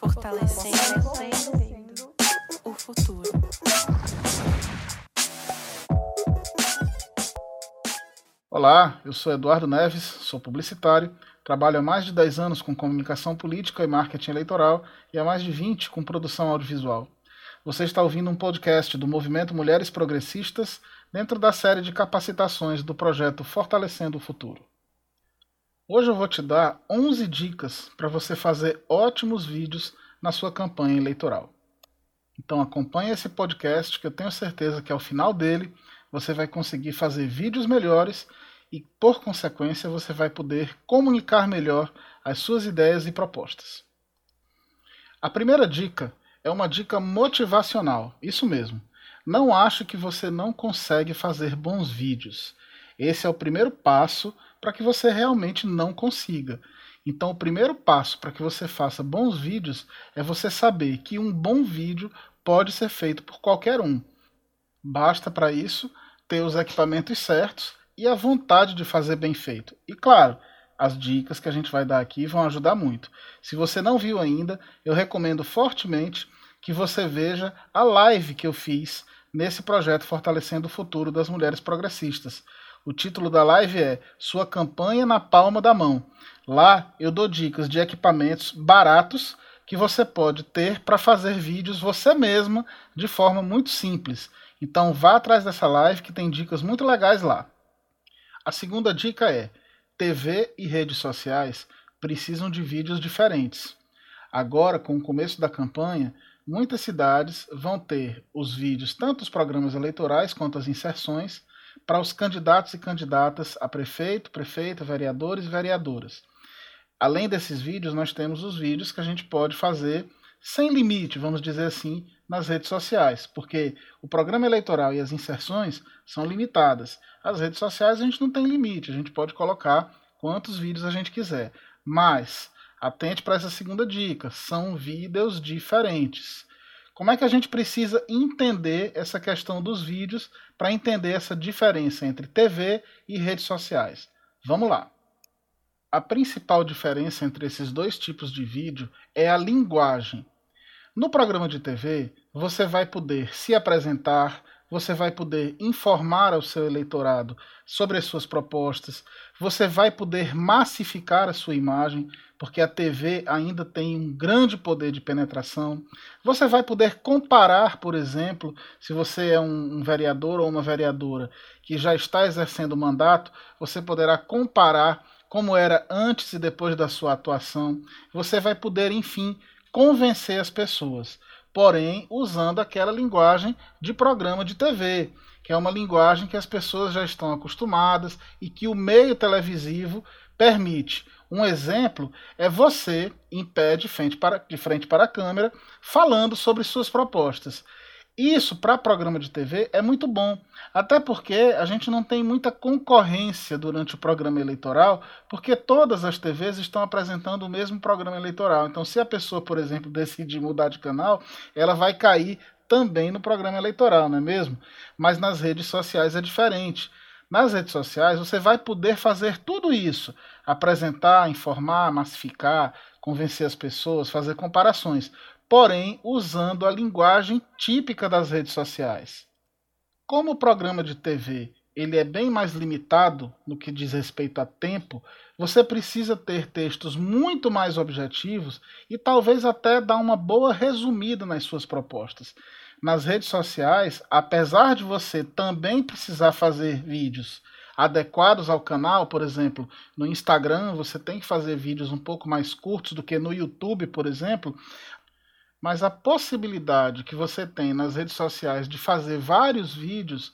Fortalecendo o futuro. Olá, eu sou Eduardo Neves, sou publicitário, trabalho há mais de 10 anos com comunicação política e marketing eleitoral e há mais de 20 com produção audiovisual. Você está ouvindo um podcast do Movimento Mulheres Progressistas dentro da série de capacitações do projeto Fortalecendo o Futuro. Hoje eu vou te dar 11 dicas para você fazer ótimos vídeos na sua campanha eleitoral. Então acompanhe esse podcast que eu tenho certeza que ao final dele você vai conseguir fazer vídeos melhores e, por consequência, você vai poder comunicar melhor as suas ideias e propostas. A primeira dica é uma dica motivacional, isso mesmo. Não acho que você não consegue fazer bons vídeos. Esse é o primeiro passo para que você realmente não consiga. Então, o primeiro passo para que você faça bons vídeos é você saber que um bom vídeo pode ser feito por qualquer um. Basta para isso ter os equipamentos certos e a vontade de fazer bem feito. E claro, as dicas que a gente vai dar aqui vão ajudar muito. Se você não viu ainda, eu recomendo fortemente que você veja a live que eu fiz nesse projeto Fortalecendo o Futuro das Mulheres Progressistas. O título da live é Sua Campanha na Palma da Mão. Lá eu dou dicas de equipamentos baratos que você pode ter para fazer vídeos você mesma de forma muito simples. Então vá atrás dessa live que tem dicas muito legais lá. A segunda dica é: TV e redes sociais precisam de vídeos diferentes. Agora, com o começo da campanha, muitas cidades vão ter os vídeos, tanto os programas eleitorais quanto as inserções, para os candidatos e candidatas a prefeito, prefeita, vereadores e vereadoras. Além desses vídeos, nós temos os vídeos que a gente pode fazer sem limite, vamos dizer assim, nas redes sociais, porque o programa eleitoral e as inserções são limitadas. As redes sociais a gente não tem limite, a gente pode colocar quantos vídeos a gente quiser. Mas atente para essa segunda dica, são vídeos diferentes. Como é que a gente precisa entender essa questão dos vídeos para entender essa diferença entre TV e redes sociais? Vamos lá. A principal diferença entre esses dois tipos de vídeo é a linguagem. No programa de TV, você vai poder se apresentar, você vai poder informar ao seu eleitorado sobre as suas propostas, você vai poder massificar a sua imagem, porque a TV ainda tem um grande poder de penetração. Você vai poder comparar, por exemplo, se você é um, vereador ou uma vereadora que já está exercendo o mandato, você poderá comparar como era antes e depois da sua atuação. Você vai poder, enfim, convencer as pessoas porém usando aquela linguagem de programa de TV, que é uma linguagem que as pessoas já estão acostumadas e que o meio televisivo permite. Um exemplo é você em pé de frente para, de frente para a câmera falando sobre suas propostas. Isso para programa de TV é muito bom, até porque a gente não tem muita concorrência durante o programa eleitoral, porque todas as TVs estão apresentando o mesmo programa eleitoral. Então, se a pessoa, por exemplo, decidir mudar de canal, ela vai cair também no programa eleitoral, não é mesmo? Mas nas redes sociais é diferente. Nas redes sociais você vai poder fazer tudo isso: apresentar, informar, massificar, convencer as pessoas, fazer comparações porém usando a linguagem típica das redes sociais. Como o programa de TV ele é bem mais limitado no que diz respeito a tempo, você precisa ter textos muito mais objetivos e talvez até dar uma boa resumida nas suas propostas. Nas redes sociais, apesar de você também precisar fazer vídeos adequados ao canal, por exemplo, no Instagram você tem que fazer vídeos um pouco mais curtos do que no YouTube, por exemplo, mas a possibilidade que você tem nas redes sociais de fazer vários vídeos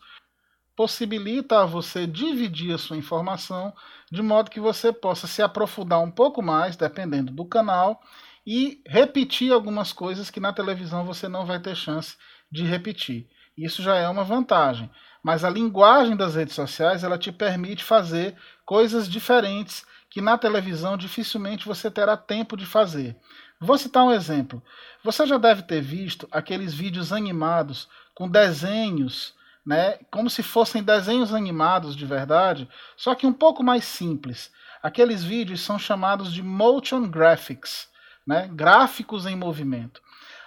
possibilita a você dividir a sua informação de modo que você possa se aprofundar um pouco mais, dependendo do canal, e repetir algumas coisas que na televisão você não vai ter chance de repetir. Isso já é uma vantagem. Mas a linguagem das redes sociais ela te permite fazer coisas diferentes que na televisão dificilmente você terá tempo de fazer. Vou citar um exemplo. Você já deve ter visto aqueles vídeos animados com desenhos, né, como se fossem desenhos animados de verdade, só que um pouco mais simples. Aqueles vídeos são chamados de motion graphics. né? gráficos em movimento.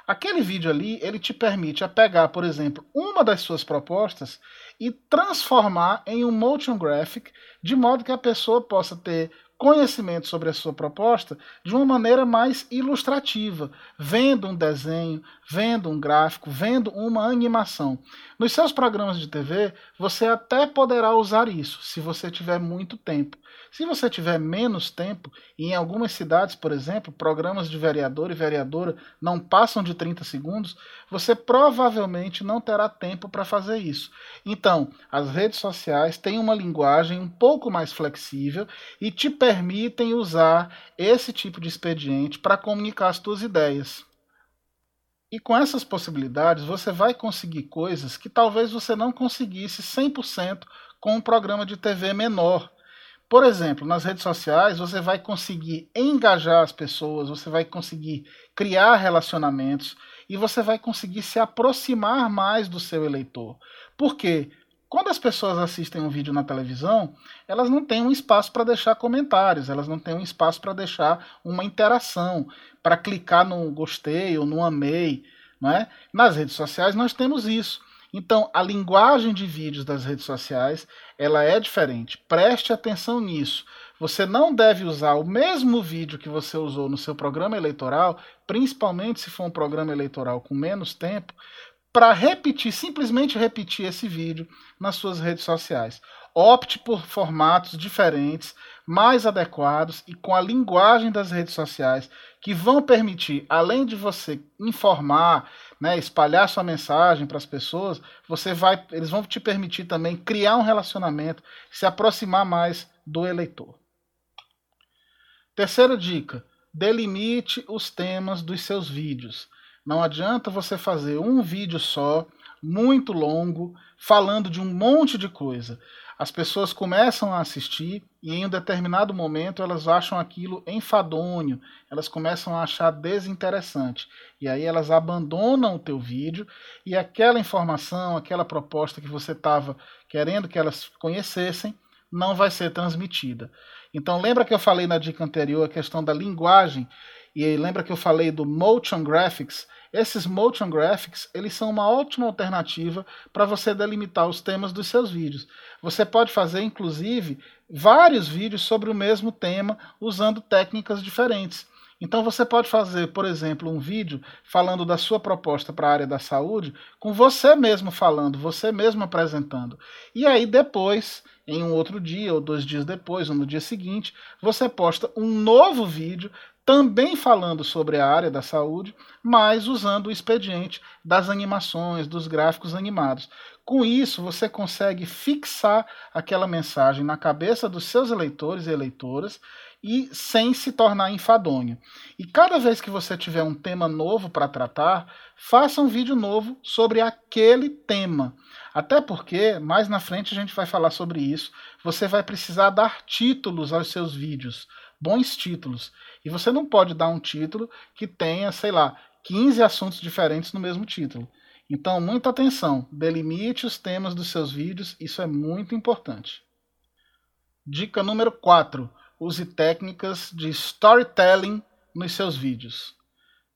Aquele vídeo ali, ele te permite pegar, por exemplo, uma das suas propostas e transformar em um motion graphic, de modo que a pessoa possa ter conhecimento sobre a sua proposta de uma maneira mais ilustrativa, vendo um desenho, vendo um gráfico, vendo uma animação. Nos seus programas de TV, você até poderá usar isso, se você tiver muito tempo. Se você tiver menos tempo, e em algumas cidades, por exemplo, programas de vereador e vereadora não passam de 30 segundos, você provavelmente não terá tempo para fazer isso. Então, as redes sociais têm uma linguagem um pouco mais flexível e te permitem usar esse tipo de expediente para comunicar as suas ideias. E com essas possibilidades, você vai conseguir coisas que talvez você não conseguisse 100% com um programa de TV menor por exemplo, nas redes sociais você vai conseguir engajar as pessoas, você vai conseguir criar relacionamentos e você vai conseguir se aproximar mais do seu eleitor. Por quê? Quando as pessoas assistem um vídeo na televisão, elas não têm um espaço para deixar comentários, elas não têm um espaço para deixar uma interação, para clicar no gostei ou no amei. Não é? Nas redes sociais nós temos isso. Então, a linguagem de vídeos das redes sociais, ela é diferente. Preste atenção nisso. Você não deve usar o mesmo vídeo que você usou no seu programa eleitoral, principalmente se for um programa eleitoral com menos tempo, para repetir, simplesmente repetir esse vídeo nas suas redes sociais. Opte por formatos diferentes, mais adequados e com a linguagem das redes sociais que vão permitir, além de você informar, né, espalhar sua mensagem para as pessoas, você vai, eles vão te permitir também criar um relacionamento, se aproximar mais do eleitor. Terceira dica: delimite os temas dos seus vídeos. Não adianta você fazer um vídeo só, muito longo, falando de um monte de coisa as pessoas começam a assistir e em um determinado momento elas acham aquilo enfadonho, elas começam a achar desinteressante. E aí elas abandonam o teu vídeo e aquela informação, aquela proposta que você estava querendo que elas conhecessem, não vai ser transmitida. Então lembra que eu falei na dica anterior a questão da linguagem e lembra que eu falei do motion graphics? Esses motion graphics, eles são uma ótima alternativa para você delimitar os temas dos seus vídeos. Você pode fazer, inclusive, vários vídeos sobre o mesmo tema usando técnicas diferentes. Então você pode fazer, por exemplo, um vídeo falando da sua proposta para a área da saúde, com você mesmo falando, você mesmo apresentando. E aí depois, em um outro dia ou dois dias depois, ou no dia seguinte, você posta um novo vídeo também falando sobre a área da saúde, mas usando o expediente das animações, dos gráficos animados. Com isso, você consegue fixar aquela mensagem na cabeça dos seus eleitores e eleitoras e sem se tornar enfadonho. E cada vez que você tiver um tema novo para tratar, faça um vídeo novo sobre aquele tema. Até porque, mais na frente a gente vai falar sobre isso, você vai precisar dar títulos aos seus vídeos, bons títulos. E você não pode dar um título que tenha, sei lá, 15 assuntos diferentes no mesmo título. Então, muita atenção, delimite os temas dos seus vídeos, isso é muito importante. Dica número 4: use técnicas de storytelling nos seus vídeos.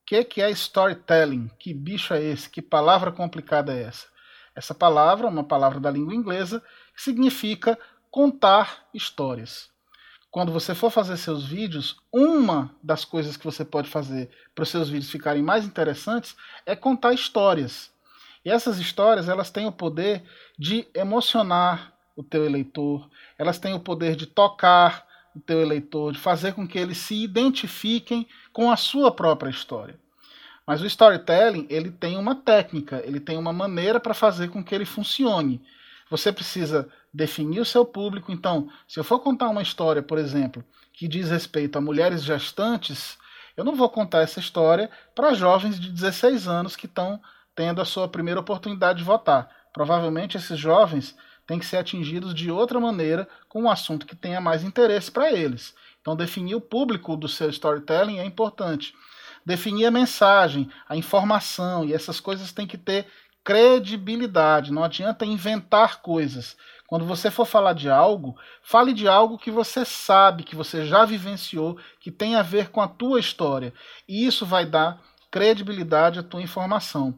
O que, que é storytelling? Que bicho é esse? Que palavra complicada é essa? Essa palavra uma palavra da língua inglesa significa contar histórias quando você for fazer seus vídeos, uma das coisas que você pode fazer para os seus vídeos ficarem mais interessantes é contar histórias. E essas histórias, elas têm o poder de emocionar o teu eleitor, elas têm o poder de tocar o teu eleitor, de fazer com que eles se identifiquem com a sua própria história. Mas o storytelling, ele tem uma técnica, ele tem uma maneira para fazer com que ele funcione. Você precisa definir o seu público. Então, se eu for contar uma história, por exemplo, que diz respeito a mulheres gestantes, eu não vou contar essa história para jovens de 16 anos que estão tendo a sua primeira oportunidade de votar. Provavelmente esses jovens têm que ser atingidos de outra maneira com um assunto que tenha mais interesse para eles. Então, definir o público do seu storytelling é importante. Definir a mensagem, a informação, e essas coisas têm que ter credibilidade. Não adianta inventar coisas. Quando você for falar de algo, fale de algo que você sabe, que você já vivenciou, que tem a ver com a tua história. E isso vai dar credibilidade à tua informação.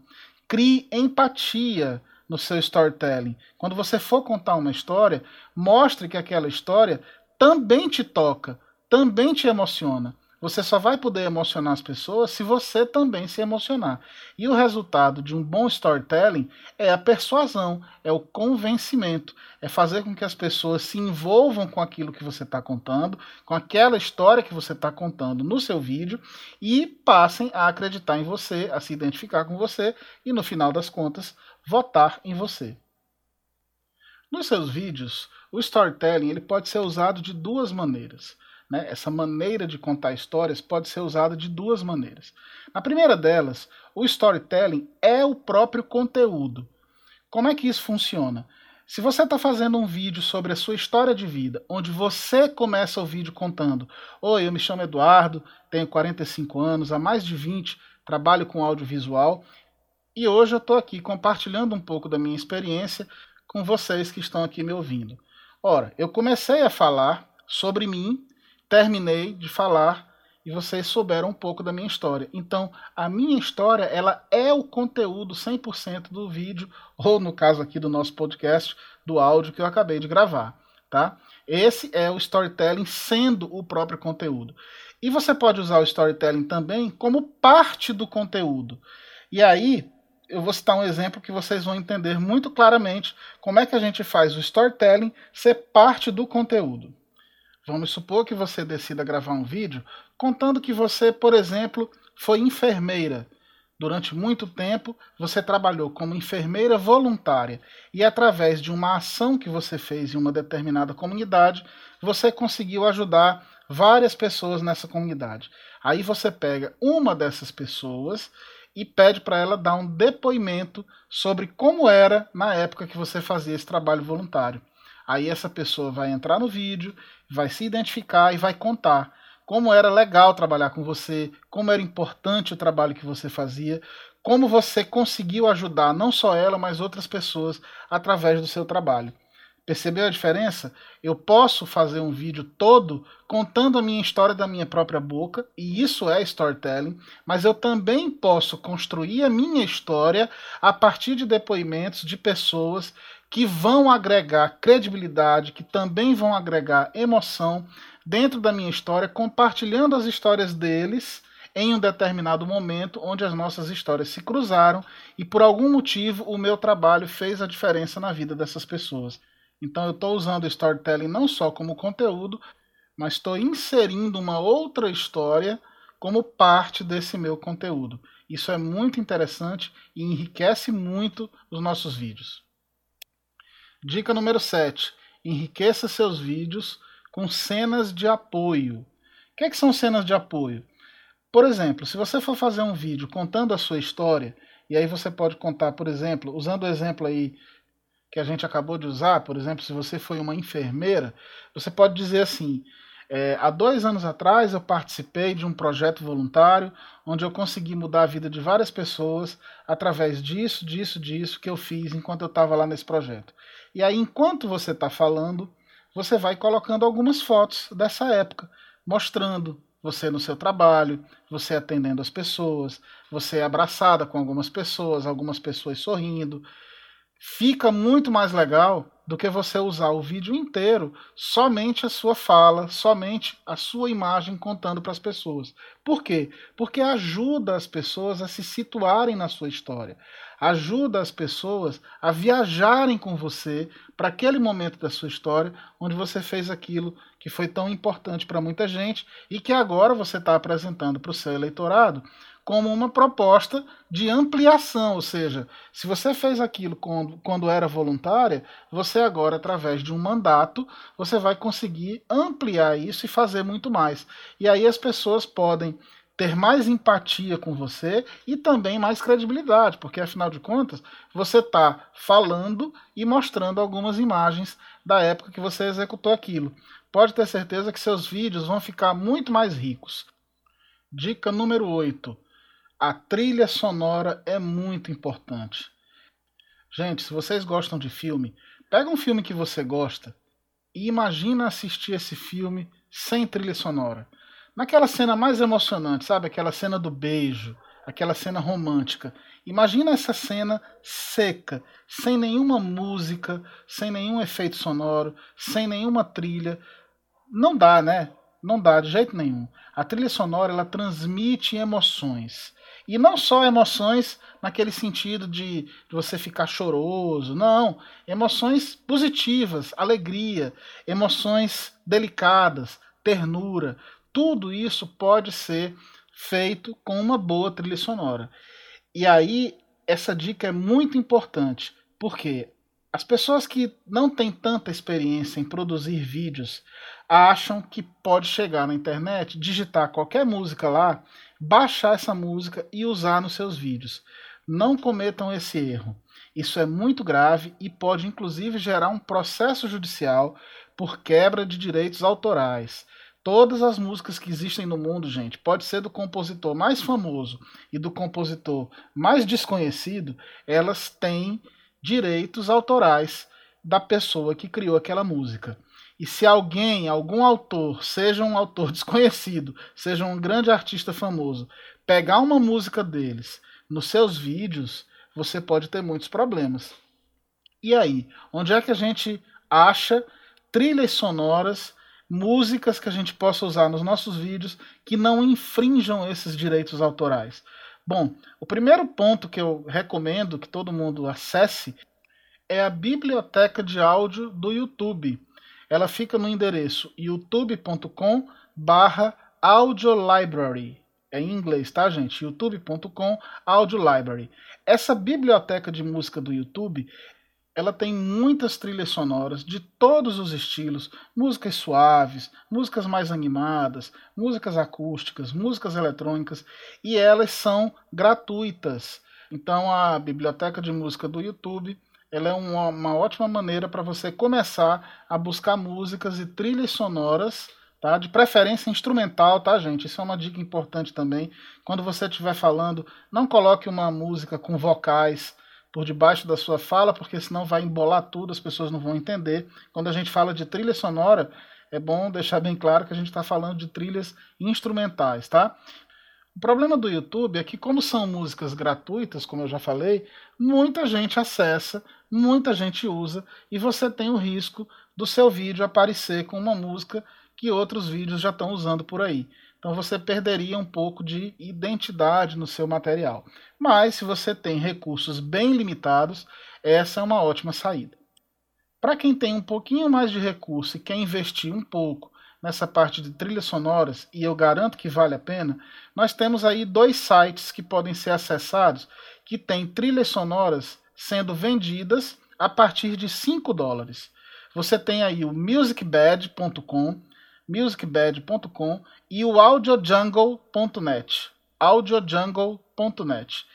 Crie empatia no seu storytelling. Quando você for contar uma história, mostre que aquela história também te toca, também te emociona. Você só vai poder emocionar as pessoas se você também se emocionar. E o resultado de um bom storytelling é a persuasão, é o convencimento, é fazer com que as pessoas se envolvam com aquilo que você está contando, com aquela história que você está contando no seu vídeo e passem a acreditar em você, a se identificar com você e, no final das contas, votar em você. Nos seus vídeos, o storytelling ele pode ser usado de duas maneiras. Né? Essa maneira de contar histórias pode ser usada de duas maneiras. A primeira delas, o storytelling é o próprio conteúdo. Como é que isso funciona? Se você está fazendo um vídeo sobre a sua história de vida, onde você começa o vídeo contando: Oi, eu me chamo Eduardo, tenho 45 anos, há mais de 20 trabalho com audiovisual e hoje eu estou aqui compartilhando um pouco da minha experiência com vocês que estão aqui me ouvindo. Ora, eu comecei a falar sobre mim terminei de falar e vocês souberam um pouco da minha história. Então, a minha história, ela é o conteúdo 100% do vídeo, ou no caso aqui do nosso podcast, do áudio que eu acabei de gravar, tá? Esse é o storytelling sendo o próprio conteúdo. E você pode usar o storytelling também como parte do conteúdo. E aí, eu vou citar um exemplo que vocês vão entender muito claramente como é que a gente faz o storytelling ser parte do conteúdo. Vamos supor que você decida gravar um vídeo contando que você, por exemplo, foi enfermeira. Durante muito tempo, você trabalhou como enfermeira voluntária e, através de uma ação que você fez em uma determinada comunidade, você conseguiu ajudar várias pessoas nessa comunidade. Aí você pega uma dessas pessoas e pede para ela dar um depoimento sobre como era na época que você fazia esse trabalho voluntário. Aí essa pessoa vai entrar no vídeo, vai se identificar e vai contar como era legal trabalhar com você, como era importante o trabalho que você fazia, como você conseguiu ajudar não só ela, mas outras pessoas através do seu trabalho. Percebeu a diferença? Eu posso fazer um vídeo todo contando a minha história da minha própria boca, e isso é storytelling, mas eu também posso construir a minha história a partir de depoimentos de pessoas que vão agregar credibilidade, que também vão agregar emoção dentro da minha história, compartilhando as histórias deles em um determinado momento onde as nossas histórias se cruzaram e por algum motivo o meu trabalho fez a diferença na vida dessas pessoas. Então eu estou usando o storytelling não só como conteúdo, mas estou inserindo uma outra história como parte desse meu conteúdo. Isso é muito interessante e enriquece muito os nossos vídeos. Dica número 7. Enriqueça seus vídeos com cenas de apoio. O que, é que são cenas de apoio? Por exemplo, se você for fazer um vídeo contando a sua história, e aí você pode contar, por exemplo, usando o exemplo aí que a gente acabou de usar, por exemplo, se você foi uma enfermeira, você pode dizer assim: é, há dois anos atrás eu participei de um projeto voluntário onde eu consegui mudar a vida de várias pessoas através disso, disso, disso que eu fiz enquanto eu estava lá nesse projeto. E aí, enquanto você está falando, você vai colocando algumas fotos dessa época, mostrando você no seu trabalho, você atendendo as pessoas, você abraçada com algumas pessoas, algumas pessoas sorrindo. Fica muito mais legal do que você usar o vídeo inteiro somente a sua fala, somente a sua imagem contando para as pessoas. Por quê? Porque ajuda as pessoas a se situarem na sua história. Ajuda as pessoas a viajarem com você para aquele momento da sua história onde você fez aquilo que foi tão importante para muita gente e que agora você está apresentando para o seu eleitorado como uma proposta de ampliação, ou seja, se você fez aquilo quando, quando era voluntária, você agora, através de um mandato, você vai conseguir ampliar isso e fazer muito mais. E aí as pessoas podem ter mais empatia com você e também mais credibilidade, porque afinal de contas você está falando e mostrando algumas imagens da época que você executou aquilo. Pode ter certeza que seus vídeos vão ficar muito mais ricos. Dica número 8 a trilha sonora é muito importante. Gente, se vocês gostam de filme, pega um filme que você gosta e imagina assistir esse filme sem trilha sonora. Naquela cena mais emocionante, sabe? Aquela cena do beijo, aquela cena romântica. Imagina essa cena seca, sem nenhuma música, sem nenhum efeito sonoro, sem nenhuma trilha. Não dá, né? Não dá de jeito nenhum. A trilha sonora ela transmite emoções. E não só emoções naquele sentido de, de, você ficar choroso, não. Emoções positivas, alegria, emoções delicadas, ternura. Tudo isso pode ser feito com uma boa trilha sonora. E aí, essa dica é muito importante, porque as pessoas que não têm tanta experiência em produzir vídeos acham que pode chegar na internet, digitar qualquer música lá, baixar essa música e usar nos seus vídeos. Não cometam esse erro. Isso é muito grave e pode inclusive gerar um processo judicial por quebra de direitos autorais. Todas as músicas que existem no mundo, gente, pode ser do compositor mais famoso e do compositor mais desconhecido, elas têm direitos autorais da pessoa que criou aquela música. E se alguém, algum autor, seja um autor desconhecido, seja um grande artista famoso, pegar uma música deles nos seus vídeos, você pode ter muitos problemas. E aí, onde é que a gente acha trilhas sonoras, músicas que a gente possa usar nos nossos vídeos que não infringam esses direitos autorais? Bom, o primeiro ponto que eu recomendo que todo mundo acesse é a biblioteca de áudio do YouTube. Ela fica no endereço youtube.com barra audiolibrary. É em inglês, tá, gente? youtube.com audiolibrary. Essa biblioteca de música do YouTube, ela tem muitas trilhas sonoras de todos os estilos, músicas suaves, músicas mais animadas, músicas acústicas, músicas eletrônicas, e elas são gratuitas. Então a biblioteca de música do YouTube ela é uma, uma ótima maneira para você começar a buscar músicas e trilhas sonoras, tá? De preferência instrumental, tá, gente? Isso é uma dica importante também. Quando você estiver falando, não coloque uma música com vocais por debaixo da sua fala, porque senão vai embolar tudo, as pessoas não vão entender. Quando a gente fala de trilha sonora, é bom deixar bem claro que a gente está falando de trilhas instrumentais, tá? O problema do YouTube é que, como são músicas gratuitas, como eu já falei, muita gente acessa, muita gente usa, e você tem o risco do seu vídeo aparecer com uma música que outros vídeos já estão usando por aí. Então você perderia um pouco de identidade no seu material. Mas se você tem recursos bem limitados, essa é uma ótima saída. Para quem tem um pouquinho mais de recurso e quer investir um pouco nessa parte de trilhas sonoras, e eu garanto que vale a pena, nós temos aí dois sites que podem ser acessados que têm trilhas sonoras sendo vendidas a partir de 5 dólares. Você tem aí o musicbed.com musicbed.com e o audiojungle.net. audiojungle.net.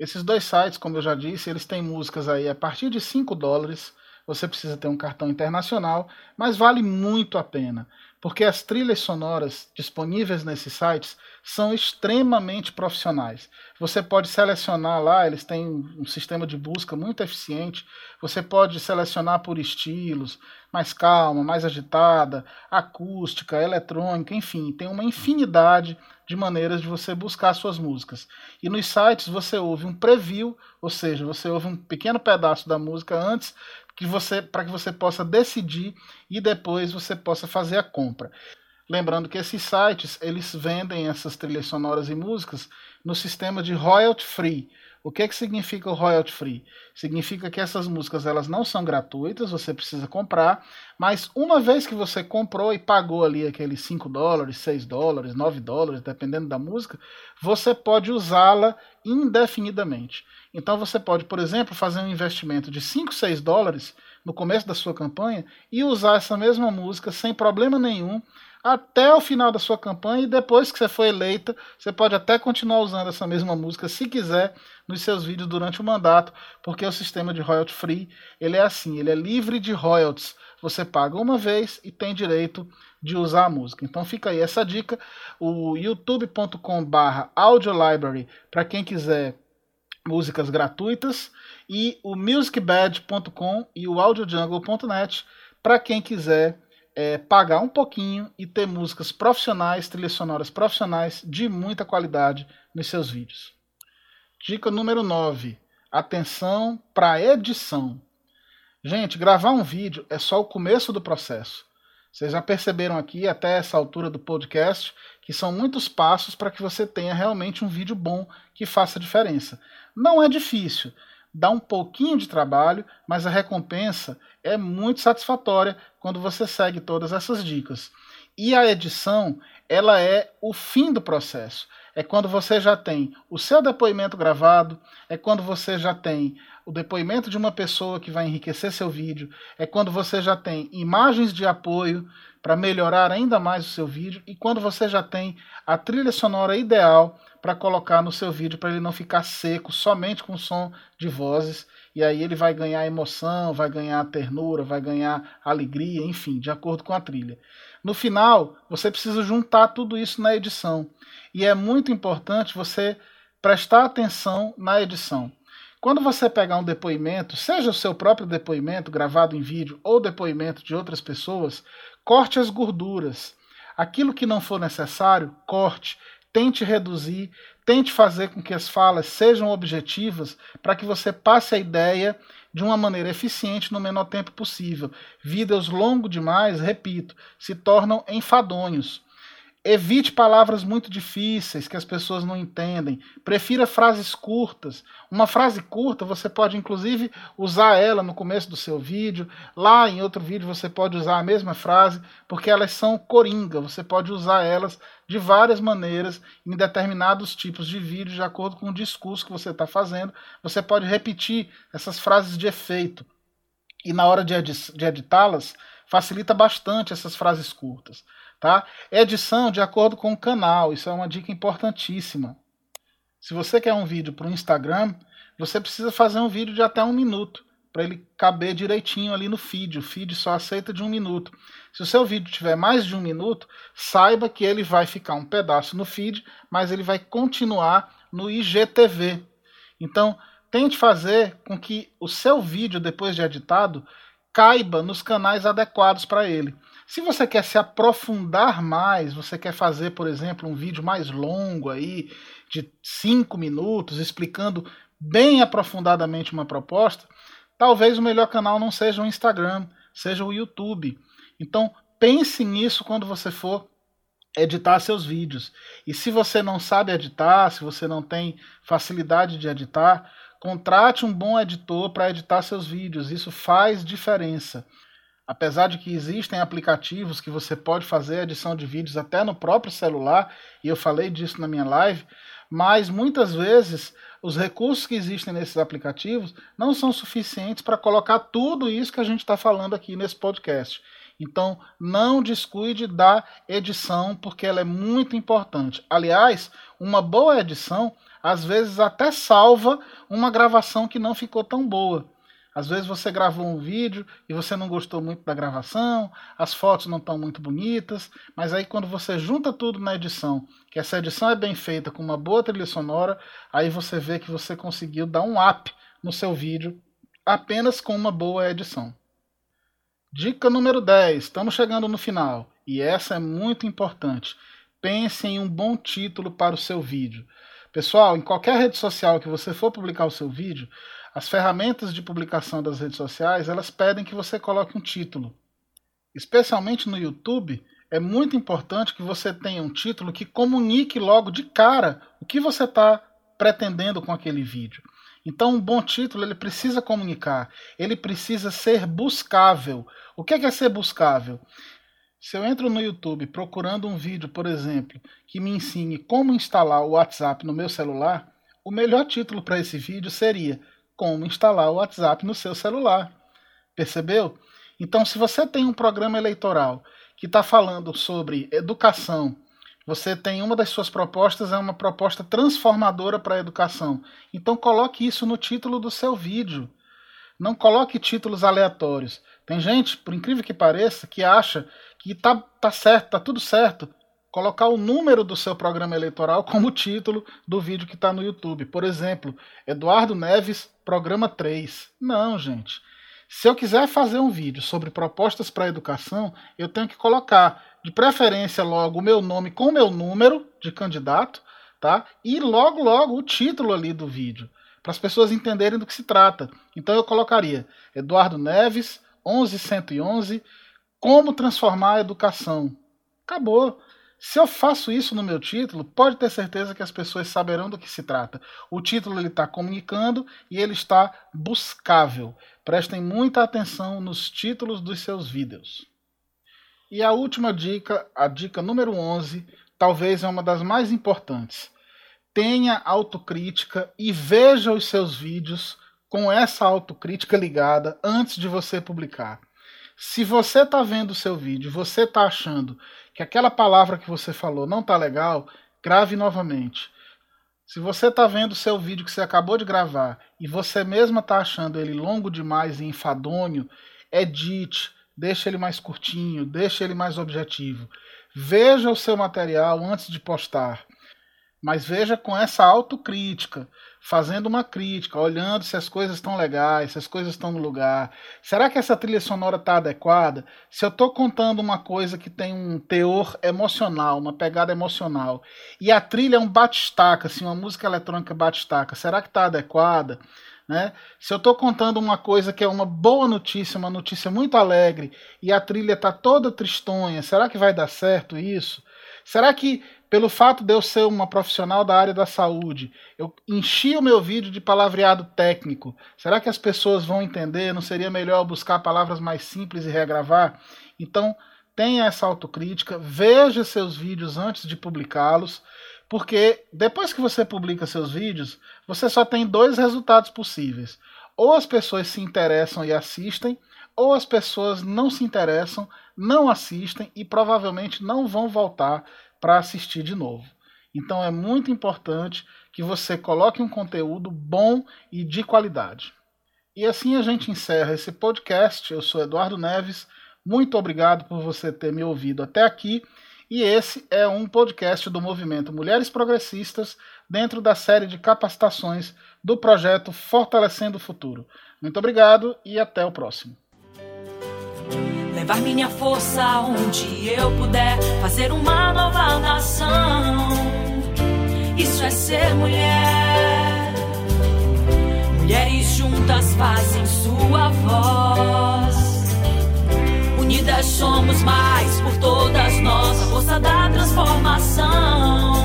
Esses dois sites, como eu já disse, eles têm músicas aí a partir de 5 dólares. Você precisa ter um cartão internacional, mas vale muito a pena porque as trilhas sonoras disponíveis nesses sites são extremamente profissionais. Você pode selecionar lá, eles têm um sistema de busca muito eficiente. Você pode selecionar por estilos, mais calma, mais agitada, acústica, eletrônica, enfim, tem uma infinidade de maneiras de você buscar suas músicas. E nos sites você ouve um preview, ou seja, você ouve um pequeno pedaço da música antes que você para que você possa decidir e depois você possa fazer a compra. Lembrando que esses sites eles vendem essas trilhas sonoras e músicas no sistema de royalty free. O que, que significa o royalty free? Significa que essas músicas elas não são gratuitas, você precisa comprar, mas uma vez que você comprou e pagou ali aqueles 5 dólares, 6 dólares, 9 dólares, dependendo da música, você pode usá-la indefinidamente. Então você pode, por exemplo, fazer um investimento de 5, 6 dólares no começo da sua campanha e usar essa mesma música sem problema nenhum até o final da sua campanha e depois que você for eleita, você pode até continuar usando essa mesma música se quiser nos seus vídeos durante o mandato, porque o sistema de royalty free, ele é assim, ele é livre de royalties. Você paga uma vez e tem direito de usar a música. Então fica aí essa dica, o youtube.com/audiolibrary para quem quiser músicas gratuitas, e o musicbed.com e o audiojungle.net para quem quiser é, pagar um pouquinho e ter músicas profissionais, trilhas sonoras profissionais de muita qualidade nos seus vídeos. Dica número 9. Atenção para edição. Gente, gravar um vídeo é só o começo do processo. Vocês já perceberam aqui, até essa altura do podcast, que são muitos passos para que você tenha realmente um vídeo bom que faça diferença. Não é difícil, dá um pouquinho de trabalho, mas a recompensa é muito satisfatória quando você segue todas essas dicas. E a edição, ela é o fim do processo. É quando você já tem o seu depoimento gravado, é quando você já tem o depoimento de uma pessoa que vai enriquecer seu vídeo, é quando você já tem imagens de apoio para melhorar ainda mais o seu vídeo e quando você já tem a trilha sonora ideal para colocar no seu vídeo para ele não ficar seco somente com som de vozes e aí ele vai ganhar emoção, vai ganhar ternura, vai ganhar alegria, enfim, de acordo com a trilha. No final, você precisa juntar tudo isso na edição. E é muito importante você prestar atenção na edição. Quando você pegar um depoimento, seja o seu próprio depoimento gravado em vídeo ou depoimento de outras pessoas, corte as gorduras. Aquilo que não for necessário, corte, tente reduzir, tente fazer com que as falas sejam objetivas para que você passe a ideia de uma maneira eficiente no menor tempo possível. Vídeos longos demais, repito, se tornam enfadonhos. Evite palavras muito difíceis que as pessoas não entendem. Prefira frases curtas. Uma frase curta você pode inclusive usar ela no começo do seu vídeo. Lá em outro vídeo você pode usar a mesma frase, porque elas são coringa. Você pode usar elas de várias maneiras em determinados tipos de vídeo, de acordo com o discurso que você está fazendo. Você pode repetir essas frases de efeito. E na hora de editá-las, facilita bastante essas frases curtas. Tá? Edição de acordo com o canal, isso é uma dica importantíssima. Se você quer um vídeo para o Instagram, você precisa fazer um vídeo de até um minuto, para ele caber direitinho ali no feed. O feed só aceita de um minuto. Se o seu vídeo tiver mais de um minuto, saiba que ele vai ficar um pedaço no feed, mas ele vai continuar no IGTV. Então, tente fazer com que o seu vídeo, depois de editado, caiba nos canais adequados para ele. Se você quer se aprofundar mais, você quer fazer, por exemplo, um vídeo mais longo aí, de 5 minutos, explicando bem aprofundadamente uma proposta, talvez o melhor canal não seja o Instagram, seja o YouTube. Então, pense nisso quando você for editar seus vídeos. E se você não sabe editar, se você não tem facilidade de editar, contrate um bom editor para editar seus vídeos. Isso faz diferença. Apesar de que existem aplicativos que você pode fazer edição de vídeos até no próprio celular, e eu falei disso na minha live, mas muitas vezes os recursos que existem nesses aplicativos não são suficientes para colocar tudo isso que a gente está falando aqui nesse podcast. Então, não descuide da edição, porque ela é muito importante. Aliás, uma boa edição às vezes até salva uma gravação que não ficou tão boa. Às vezes você gravou um vídeo e você não gostou muito da gravação, as fotos não estão muito bonitas, mas aí quando você junta tudo na edição, que essa edição é bem feita com uma boa trilha sonora, aí você vê que você conseguiu dar um up no seu vídeo apenas com uma boa edição. Dica número 10, estamos chegando no final, e essa é muito importante. Pense em um bom título para o seu vídeo. Pessoal, em qualquer rede social que você for publicar o seu vídeo, as ferramentas de publicação das redes sociais, elas pedem que você coloque um título. Especialmente no YouTube, é muito importante que você tenha um título que comunique logo de cara o que você está pretendendo com aquele vídeo. Então, um bom título ele precisa comunicar, ele precisa ser buscável. O que é, que é ser buscável? Se eu entro no YouTube procurando um vídeo, por exemplo, que me ensine como instalar o WhatsApp no meu celular, o melhor título para esse vídeo seria como instalar o WhatsApp no seu celular. Percebeu? Então, se você tem um programa eleitoral que está falando sobre educação, você tem uma das suas propostas é uma proposta transformadora para a educação. Então, coloque isso no título do seu vídeo. Não coloque títulos aleatórios. Tem gente, por incrível que pareça, que acha que tá, tá certo, tá tudo certo. Colocar o número do seu programa eleitoral como título do vídeo que está no YouTube. Por exemplo, Eduardo Neves, programa 3. Não, gente. Se eu quiser fazer um vídeo sobre propostas para a educação, eu tenho que colocar, de preferência, logo o meu nome com o meu número de candidato, tá? E logo, logo o título ali do vídeo, para as pessoas entenderem do que se trata. Então eu colocaria Eduardo Neves, 11111, como transformar a educação. Acabou. Se eu faço isso no meu título, pode ter certeza que as pessoas saberão do que se trata. O título ele está comunicando e ele está buscável. Prestem muita atenção nos títulos dos seus vídeos. E a última dica, a dica número 11, talvez é uma das mais importantes. Tenha autocrítica e veja os seus vídeos com essa autocrítica ligada antes de você publicar. Se você está vendo o seu vídeo, você está achando que aquela palavra que você falou não está legal, grave novamente. Se você está vendo o seu vídeo que você acabou de gravar e você mesma está achando ele longo demais e enfadonho, edite, deixe ele mais curtinho, deixe ele mais objetivo. Veja o seu material antes de postar, mas veja com essa autocrítica fazendo uma crítica, olhando se as coisas estão legais, se as coisas estão no lugar. Será que essa trilha sonora está adequada? Se eu estou contando uma coisa que tem um teor emocional, uma pegada emocional, e a trilha é um bate-estaca, assim, uma música eletrônica bate-estaca, será que está adequada? Né? Se eu estou contando uma coisa que é uma boa notícia, uma notícia muito alegre, e a trilha está toda tristonha, será que vai dar certo isso? Será que pelo fato de eu ser uma profissional da área da saúde, eu enchi o meu vídeo de palavreado técnico. Será que as pessoas vão entender? Não seria melhor buscar palavras mais simples e regravar? Então, tenha essa autocrítica, veja seus vídeos antes de publicá-los, porque depois que você publica seus vídeos, você só tem dois resultados possíveis. Ou as pessoas se interessam e assistem, ou as pessoas não se interessam, não assistem e provavelmente não vão voltar para assistir de novo. Então é muito importante que você coloque um conteúdo bom e de qualidade. E assim a gente encerra esse podcast. Eu sou Eduardo Neves. Muito obrigado por você ter me ouvido até aqui. E esse é um podcast do movimento Mulheres Progressistas, dentro da série de capacitações do projeto Fortalecendo o Futuro. Muito obrigado e até o próximo levar minha força onde eu puder, fazer uma nova nação. Isso é ser mulher. Mulheres juntas fazem sua voz. Unidas somos mais por todas nós, a força da transformação.